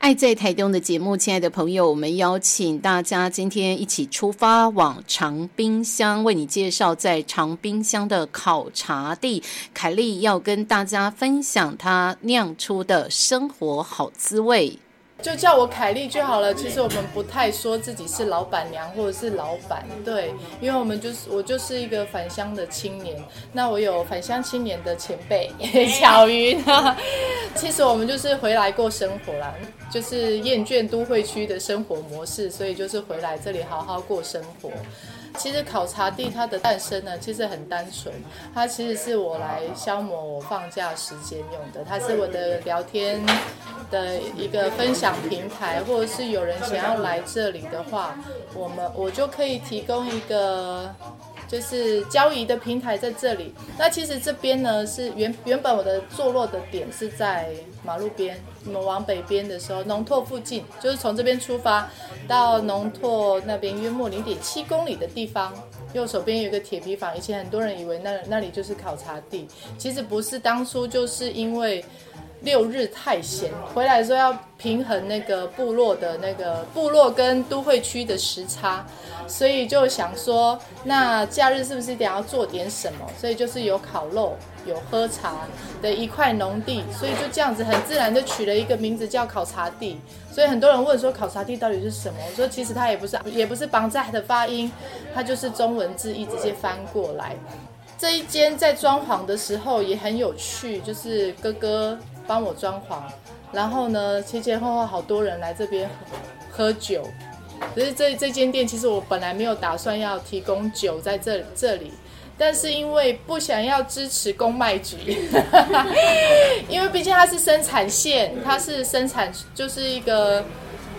爱在台东的节目，亲爱的朋友，我们邀请大家今天一起出发往长滨乡，为你介绍在长滨乡的考察地。凯丽要跟大家分享她酿出的生活好滋味。就叫我凯莉就好了。其实我们不太说自己是老板娘或者是老板，对，因为我们就是我就是一个返乡的青年。那我有返乡青年的前辈 巧云。其实我们就是回来过生活啦，就是厌倦都会区的生活模式，所以就是回来这里好好过生活。其实考察地它的诞生呢，其实很单纯，它其实是我来消磨我放假时间用的，它是我的聊天的一个分享平台，或者是有人想要来这里的话，我们我就可以提供一个。就是交易的平台在这里。那其实这边呢是原原本我的坐落的点是在马路边。我们往北边的时候，农拓附近，就是从这边出发到农拓那边约莫零点七公里的地方，右手边有一个铁皮房。以前很多人以为那那里就是考察地，其实不是。当初就是因为。六日太闲，回来的时候要平衡那个部落的那个部落跟都会区的时差，所以就想说，那假日是不是得要做点什么？所以就是有烤肉、有喝茶的一块农地，所以就这样子很自然就取了一个名字叫考察地。所以很多人问说，考察地到底是什么？我说其实它也不是，也不是绑在的发音，它就是中文字义直接翻过来。这一间在装潢的时候也很有趣，就是哥哥。帮我装潢，然后呢，前前后后好多人来这边喝酒。可是这这间店其实我本来没有打算要提供酒在这这里，但是因为不想要支持公卖局，因为毕竟它是生产线，它是生产就是一个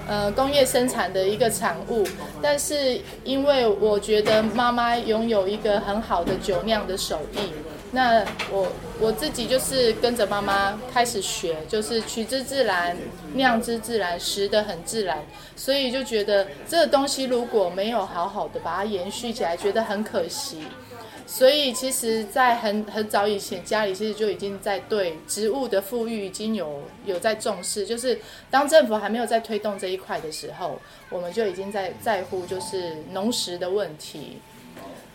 呃工业生产的一个产物。但是因为我觉得妈妈拥有一个很好的酒酿的手艺。那我我自己就是跟着妈妈开始学，就是取之自然，酿之自然，食的很自然，所以就觉得这个东西如果没有好好的把它延续起来，觉得很可惜。所以其实，在很很早以前，家里其实就已经在对植物的富裕已经有有在重视，就是当政府还没有在推动这一块的时候，我们就已经在在乎就是农食的问题。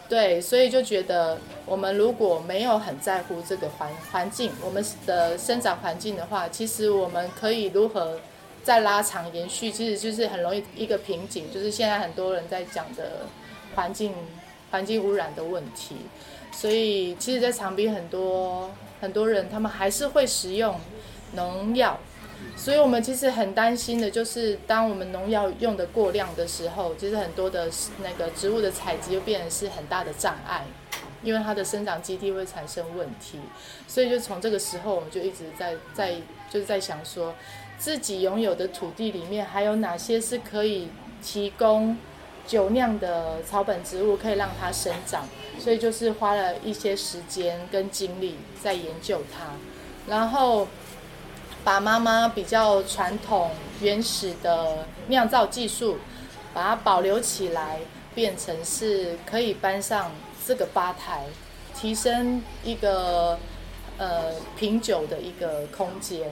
对，所以就觉得我们如果没有很在乎这个环环境，我们的生长环境的话，其实我们可以如何再拉长延续，其实就是很容易一个瓶颈，就是现在很多人在讲的环境环境污染的问题。所以其实，在长滨很多很多人，他们还是会使用农药。所以我们其实很担心的，就是当我们农药用的过量的时候，其实很多的那个植物的采集就变成是很大的障碍，因为它的生长基地会产生问题。所以就从这个时候，我们就一直在在就是在想说，自己拥有的土地里面还有哪些是可以提供酒酿的草本植物，可以让它生长。所以就是花了一些时间跟精力在研究它，然后。把妈妈比较传统原始的酿造技术，把它保留起来，变成是可以搬上这个吧台，提升一个呃品酒的一个空间。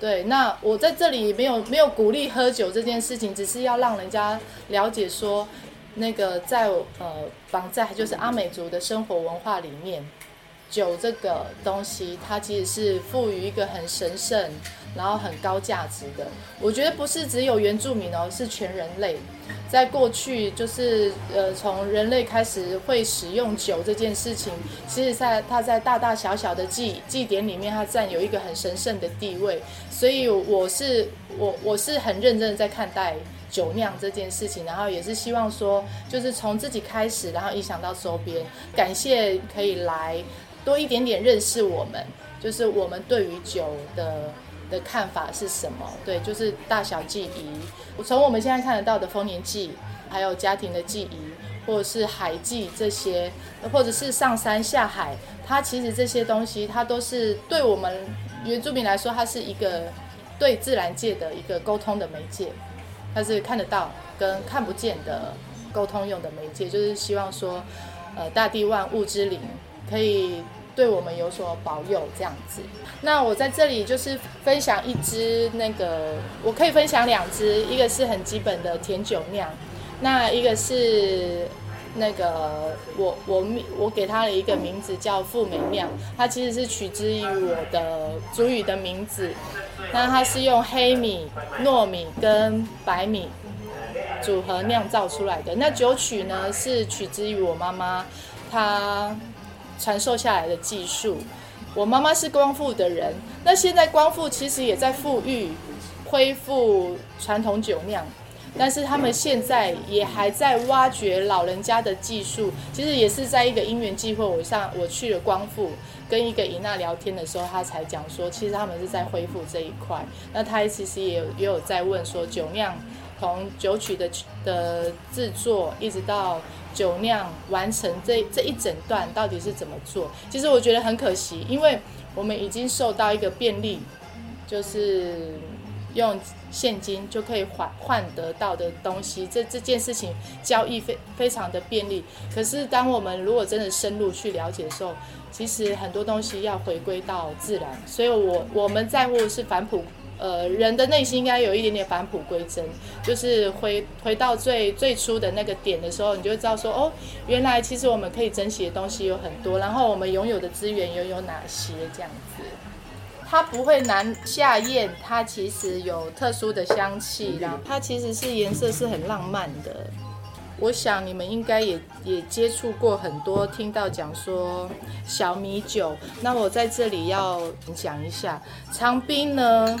对，那我在这里没有没有鼓励喝酒这件事情，只是要让人家了解说，那个在呃绑在就是阿美族的生活文化里面。酒这个东西，它其实是赋予一个很神圣，然后很高价值的。我觉得不是只有原住民哦，是全人类。在过去，就是呃，从人类开始会使用酒这件事情，其实在它在大大小小的祭祭典里面，它占有一个很神圣的地位。所以我是我我是很认真的在看待酒酿这件事情，然后也是希望说，就是从自己开始，然后影响到周边。感谢可以来。多一点点认识我们，就是我们对于酒的的看法是什么？对，就是大小记忆。从我们现在看得到的丰年祭，还有家庭的记忆，或者是海记这些，或者是上山下海，它其实这些东西，它都是对我们原住民来说，它是一个对自然界的一个沟通的媒介，它是看得到跟看不见的沟通用的媒介，就是希望说，呃，大地万物之灵可以。对我们有所保佑，这样子。那我在这里就是分享一支那个，我可以分享两支，一个是很基本的甜酒酿，那一个是那个我我我给它的一个名字叫富美酿，它其实是取之于我的主语的名字。那它是用黑米、糯米跟白米组合酿造出来的。那酒曲呢是取之于我妈妈，她。传授下来的技术，我妈妈是光复的人，那现在光复其实也在富裕，恢复传统酒酿，但是他们现在也还在挖掘老人家的技术。其实也是在一个因缘际会，我上我去了光复，跟一个伊娜聊天的时候，她才讲说，其实他们是在恢复这一块。那她其实也有也有在问说，酒酿从酒曲的的制作一直到。酒酿完成这这一整段到底是怎么做？其实我觉得很可惜，因为我们已经受到一个便利，就是用现金就可以换换得到的东西，这这件事情交易非非常的便利。可是当我们如果真的深入去了解的时候，其实很多东西要回归到自然。所以我我们在乎是返璞。呃，人的内心应该有一点点返璞归真，就是回回到最最初的那个点的时候，你就知道说，哦，原来其实我们可以珍惜的东西有很多，然后我们拥有的资源又有哪些这样子。它不会难下咽，它其实有特殊的香气，然后它其实是颜色是很浪漫的。我想你们应该也也接触过很多，听到讲说小米酒。那我在这里要讲一下，长滨呢，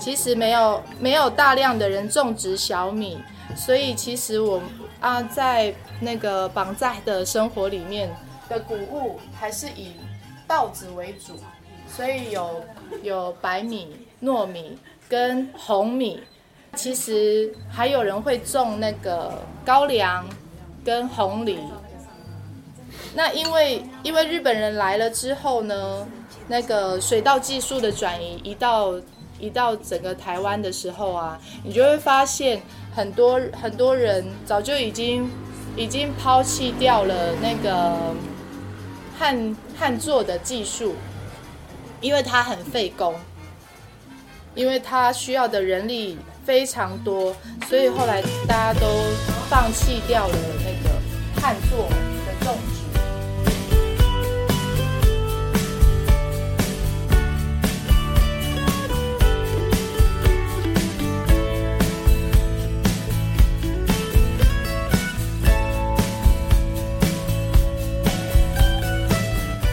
其实没有没有大量的人种植小米，所以其实我啊在那个绑在的生活里面的谷物还是以稻子为主，所以有有白米、糯米跟红米。其实还有人会种那个高粱跟红梨。那因为因为日本人来了之后呢，那个水稻技术的转移移到移到整个台湾的时候啊，你就会发现很多很多人早就已经已经抛弃掉了那个旱旱作的技术，因为它很费工，因为它需要的人力。非常多，所以后来大家都放弃掉了那个旱作的种植。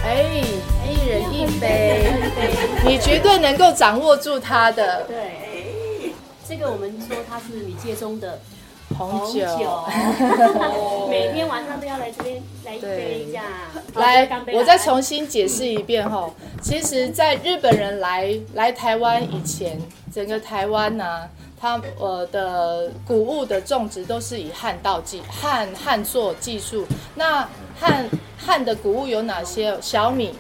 哎，一人一杯，你绝对能够掌握住它的。对。这个我们说它是米界中的红酒，每天晚上都要来这边来一杯这样。来，我再重新解释一遍哈。其实，在日本人来来台湾以前，整个台湾呢，它呃的谷物的种植都是以旱稻技旱旱作技术。那旱旱的谷物有哪些？小米、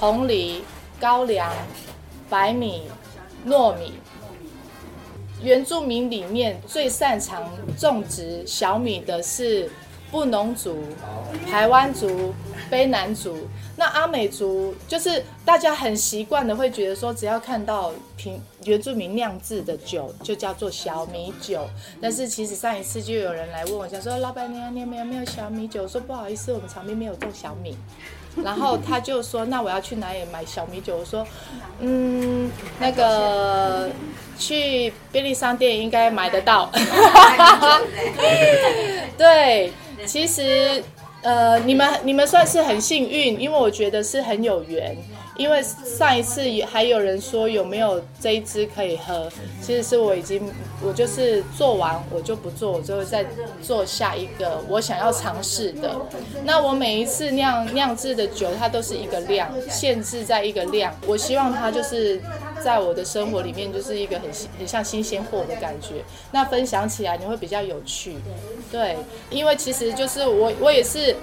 红梨、高粱、白米、糯米。原住民里面最擅长种植小米的是布农族、台湾族、卑南族。那阿美族就是大家很习惯的会觉得说，只要看到平原住民酿制的酒就叫做小米酒。但是其实上一次就有人来问我，想说老板娘，你有没有没有小米酒？我说不好意思，我们长滨没有种小米。然后 他就说：“那我要去哪里买小米酒？”我说：“嗯，那个去便利商店应该买得到。”对，其实呃，你们你们算是很幸运，因为我觉得是很有缘。因为上一次也还有人说有没有这一支可以喝，其实是我已经我就是做完我就不做，我就会再做下一个我想要尝试的。那我每一次酿酿制的酒，它都是一个量，限制在一个量。我希望它就是在我的生活里面就是一个很很像新鲜货的感觉。那分享起来你会比较有趣，对，因为其实就是我我也是，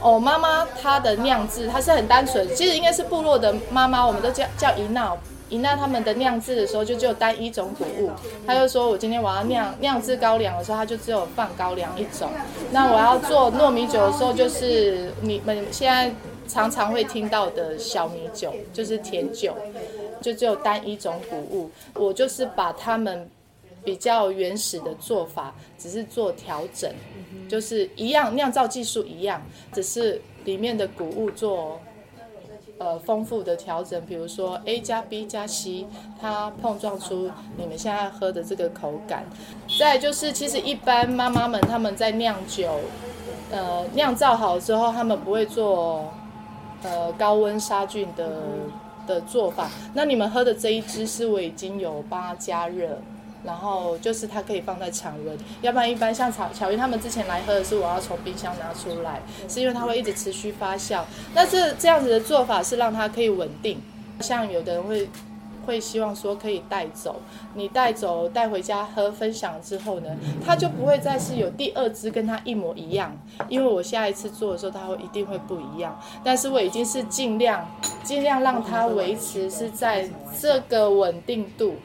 哦，妈妈她的酿制她是很单纯，其实应该是部落的妈妈，我们都叫叫姨娜。姨娜他们的酿制的时候就只有单一种谷物，他就说我今天我要酿酿制高粱的时候，他就只有放高粱一种。那我要做糯米酒的时候，就是你们现在常常会听到的小米酒，就是甜酒，就只有单一种谷物。我就是把他们比较原始的做法，只是做调整，就是一样酿造技术一样，只是里面的谷物做。呃，丰富的调整，比如说 A 加 B 加 C，它碰撞出你们现在喝的这个口感。再就是，其实一般妈妈们他们在酿酒，呃，酿造好之后，他们不会做呃高温杀菌的的做法。那你们喝的这一支是我已经有帮它加热。然后就是它可以放在常温，要不然一般像巧巧云他们之前来喝的是我要从冰箱拿出来，是因为它会一直持续发酵。那这这样子的做法是让它可以稳定。像有的人会会希望说可以带走，你带走带回家喝分享之后呢，它就不会再是有第二支跟它一模一样，因为我下一次做的时候它会一定会不一样。但是我已经是尽量尽量让它维持是在这个稳定度。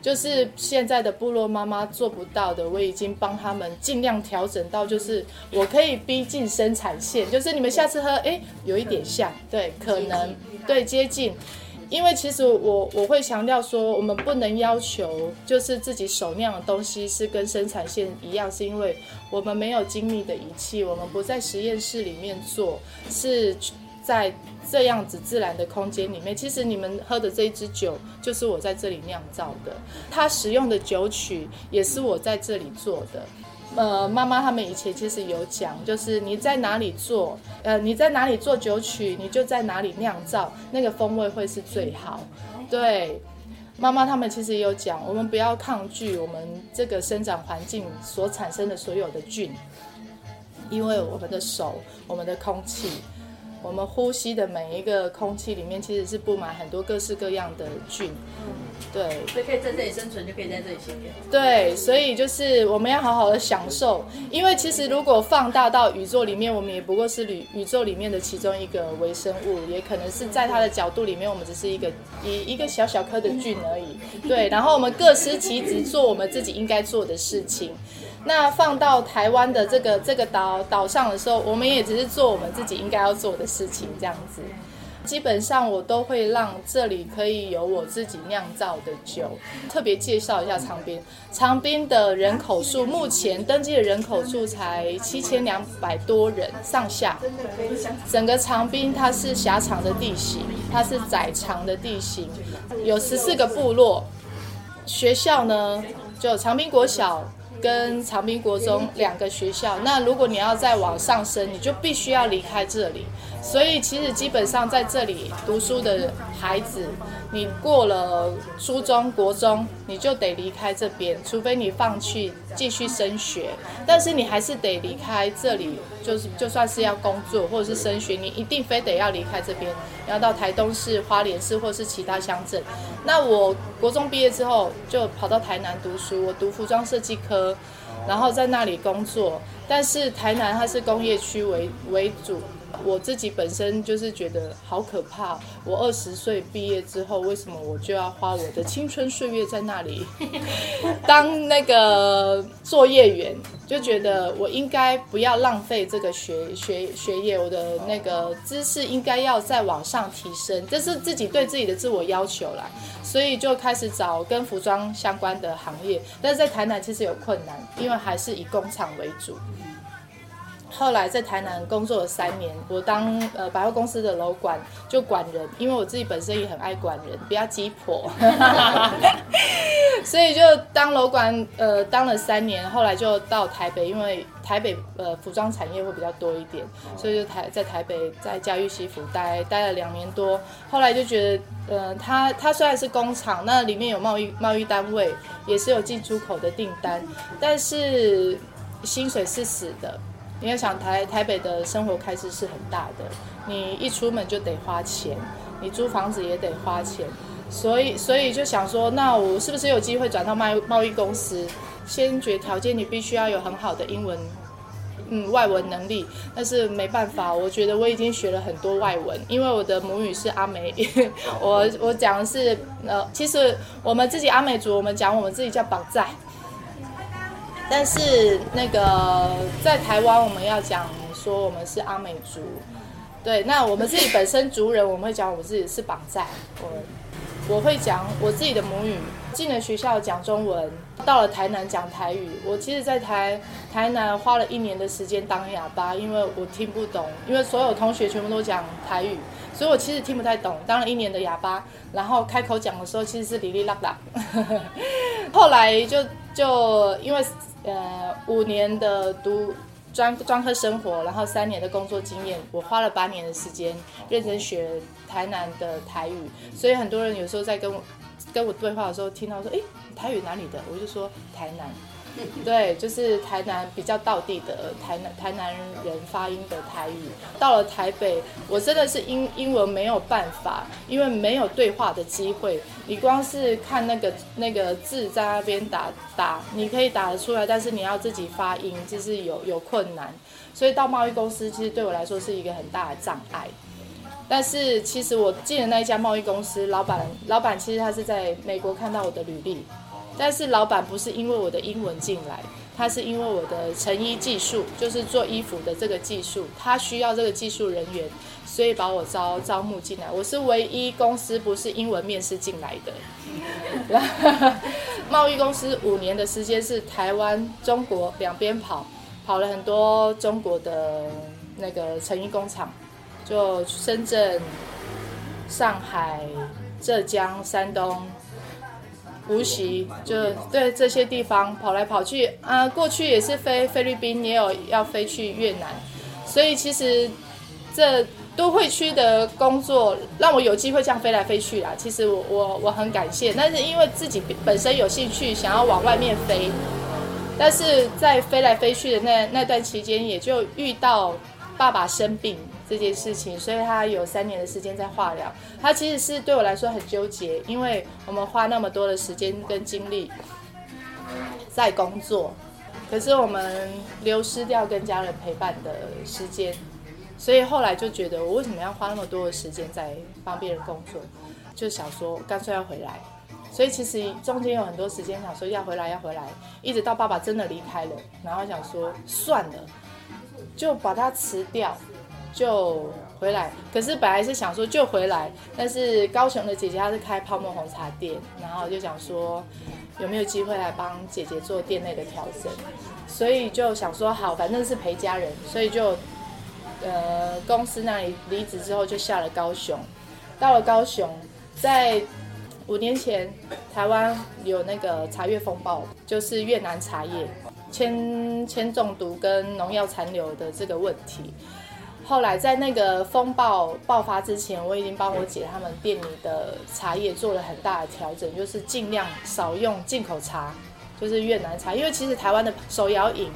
就是现在的部落妈妈做不到的，我已经帮他们尽量调整到，就是我可以逼近生产线，就是你们下次喝，哎，有一点像，对，可能对接近，因为其实我我会强调说，我们不能要求就是自己手酿的东西是跟生产线一样，是因为我们没有精密的仪器，我们不在实验室里面做，是。在这样子自然的空间里面，其实你们喝的这一支酒就是我在这里酿造的，它使用的酒曲也是我在这里做的。呃，妈妈他们以前其实有讲，就是你在哪里做，呃，你在哪里做酒曲，你就在哪里酿造，那个风味会是最好。对，妈妈他们其实也有讲，我们不要抗拒我们这个生长环境所产生的所有的菌，因为我们的手，我们的空气。我们呼吸的每一个空气里面，其实是布满很多各式各样的菌。对，所以可以在这里生存，就可以在这里幸运。对，所以就是我们要好好的享受，因为其实如果放大到宇宙里面，我们也不过是宇宇宙里面的其中一个微生物，也可能是在它的角度里面，我们只是一个一一个小小颗的菌而已。对，然后我们各司其职，做我们自己应该做的事情。那放到台湾的这个这个岛岛上的时候，我们也只是做我们自己应该要做的事情，这样子。基本上我都会让这里可以有我自己酿造的酒。特别介绍一下长滨，长滨的人口数目前登记的人口数才七千两百多人上下。整个长滨它是狭长的地形，它是窄长的地形，有十四个部落。学校呢，就长滨国小。跟长滨国中两个学校，那如果你要再往上升，你就必须要离开这里。所以其实基本上在这里读书的孩子，你过了初中国中，你就得离开这边，除非你放弃继续升学。但是你还是得离开这里，就是就算是要工作或者是升学，你一定非得要离开这边，要到台东市、花莲市或是其他乡镇。那我国中毕业之后就跑到台南读书，我读服装设计科，然后在那里工作。但是台南它是工业区为为主。我自己本身就是觉得好可怕。我二十岁毕业之后，为什么我就要花我的青春岁月在那里 当那个作业员？就觉得我应该不要浪费这个学学学业，我的那个知识应该要再往上提升，这是自己对自己的自我要求啦。所以就开始找跟服装相关的行业，但是在台南其实有困难，因为还是以工厂为主。后来在台南工作了三年，我当呃百货公司的楼管，就管人，因为我自己本身也很爱管人，比较鸡婆，所以就当楼管呃当了三年，后来就到台北，因为台北呃服装产业会比较多一点，所以就台在台北在嘉裕西服待待了两年多，后来就觉得呃它它虽然是工厂，那里面有贸易贸易单位，也是有进出口的订单，但是薪水是死的。你要想台台北的生活开支是很大的，你一出门就得花钱，你租房子也得花钱，所以所以就想说，那我是不是有机会转到贸贸易公司？先决条件你必须要有很好的英文。嗯，外文能力，但是没办法，我觉得我已经学了很多外文，因为我的母语是阿美，我我讲的是呃，其实我们自己阿美族，我们讲我们自己叫绑寨，但是那个在台湾我们要讲说我们是阿美族，对，那我们自己本身族人，我们会讲我们自己是绑寨，我我会讲我自己的母语。进了学校讲中文，到了台南讲台语。我其实，在台台南花了一年的时间当哑巴，因为我听不懂，因为所有同学全部都讲台语，所以我其实听不太懂。当了一年的哑巴，然后开口讲的时候，其实是哩哩啦啦。后来就就因为呃五年的读专专科生活，然后三年的工作经验，我花了八年的时间认真学台南的台语，所以很多人有时候在跟我。跟我对话的时候，听到说，哎，台语哪里的？我就说台南，对，就是台南比较道地的台南台南人发音的台语。到了台北，我真的是英英文没有办法，因为没有对话的机会。你光是看那个那个字在那边打打，你可以打得出来，但是你要自己发音，就是有有困难。所以到贸易公司，其实对我来说是一个很大的障碍。但是其实我进的那一家贸易公司，老板老板其实他是在美国看到我的履历，但是老板不是因为我的英文进来，他是因为我的成衣技术，就是做衣服的这个技术，他需要这个技术人员，所以把我招招募进来。我是唯一公司不是英文面试进来的。贸易公司五年的时间是台湾、中国两边跑，跑了很多中国的那个成衣工厂。就深圳、上海、浙江、山东、无锡，就对这些地方跑来跑去啊。过去也是飞菲律宾，也有要飞去越南，所以其实这都会区的工作让我有机会这样飞来飞去啦。其实我我我很感谢，但是因为自己本身有兴趣，想要往外面飞，但是在飞来飞去的那那段期间，也就遇到爸爸生病。这件事情，所以他有三年的时间在化疗。他其实是对我来说很纠结，因为我们花那么多的时间跟精力在工作，可是我们流失掉跟家人陪伴的时间，所以后来就觉得我为什么要花那么多的时间在帮别人工作？就想说干脆要回来。所以其实中间有很多时间想说要回来要回来，一直到爸爸真的离开了，然后想说算了，就把它辞掉。就回来，可是本来是想说就回来，但是高雄的姐姐她是开泡沫红茶店，然后就想说有没有机会来帮姐姐做店内的调整，所以就想说好，反正是陪家人，所以就呃公司那里离职之后就下了高雄，到了高雄，在五年前台湾有那个茶叶风暴，就是越南茶叶铅铅中毒跟农药残留的这个问题。后来在那个风暴爆发之前，我已经帮我姐他们店里的茶叶做了很大的调整，就是尽量少用进口茶，就是越南茶，因为其实台湾的手摇饮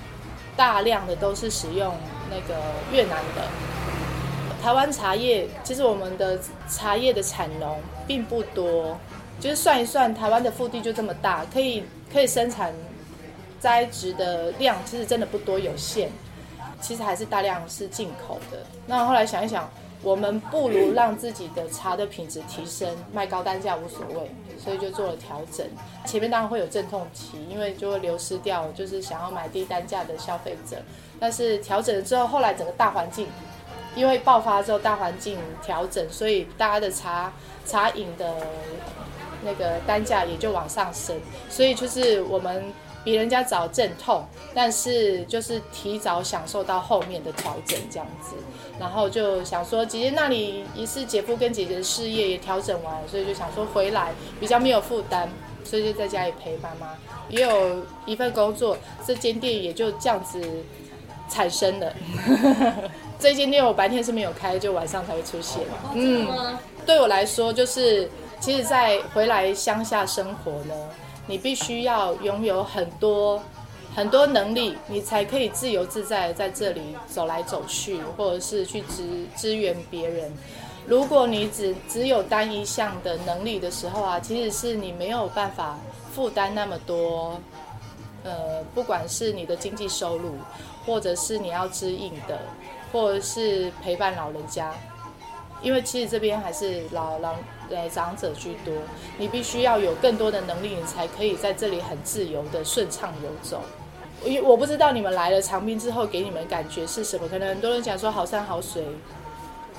大量的都是使用那个越南的。台湾茶叶其实我们的茶叶的产能并不多，就是算一算，台湾的腹地就这么大，可以可以生产栽植的量其实真的不多，有限。其实还是大量是进口的。那后来想一想，我们不如让自己的茶的品质提升，卖高单价无所谓，所以就做了调整。前面当然会有阵痛期，因为就会流失掉就是想要买低单价的消费者。但是调整了之后，后来整个大环境，因为爆发之后大环境调整，所以大家的茶茶饮的那个单价也就往上升。所以就是我们。比人家早阵痛，但是就是提早享受到后面的调整这样子，然后就想说姐姐那里也是姐夫跟姐姐的事业也调整完，所以就想说回来比较没有负担，所以就在家里陪妈妈，也有一份工作，这间店也就这样子产生了。这间店我白天是没有开，就晚上才会出现。嗯，对我来说就是，其实，在回来乡下生活呢。你必须要拥有很多很多能力，你才可以自由自在在这里走来走去，或者是去支支援别人。如果你只只有单一项的能力的时候啊，其实是你没有办法负担那么多，呃，不管是你的经济收入，或者是你要支应的，或者是陪伴老人家，因为其实这边还是老老呃长者居多，你必须要有更多的能力，你才可以在这里很自由的顺畅游走。因我不知道你们来了长滨之后给你们感觉是什么，可能很多人讲说好山好水。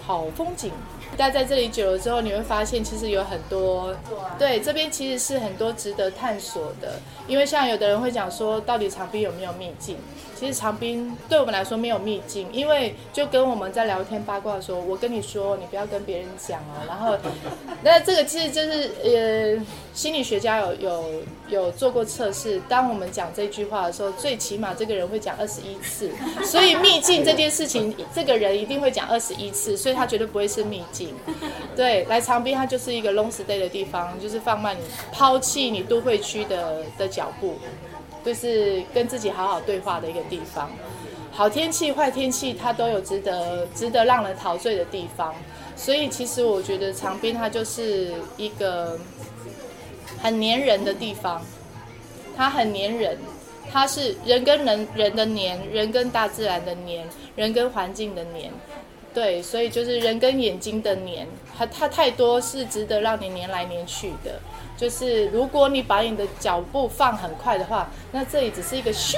好风景，待在这里久了之后，你会发现其实有很多，对这边其实是很多值得探索的。因为像有的人会讲说，到底长滨有没有秘境？其实长滨对我们来说没有秘境，因为就跟我们在聊天八卦说，我跟你说，你不要跟别人讲哦。然后，那这个其实就是呃，心理学家有有有做过测试，当我们讲这句话的时候，最起码这个人会讲二十一次。所以秘境这件事情，这个人一定会讲二十一次，所以他绝对不会是秘境。对，来长滨它就是一个 long stay 的地方，就是放慢你抛弃你都会区的的脚步。就是跟自己好好对话的一个地方，好天气、坏天气，它都有值得值得让人陶醉的地方。所以其实我觉得长滨它就是一个很黏人的地方，它很黏人，它是人跟人人的黏，人跟大自然的黏，人跟环境的黏。对，所以就是人跟眼睛的黏，它它太多是值得让你黏来黏去的。就是如果你把你的脚步放很快的话，那这里只是一个咻，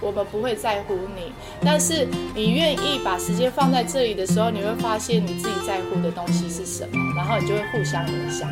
我们不会在乎你。但是你愿意把时间放在这里的时候，你会发现你自己在乎的东西是什么，然后你就会互相影响。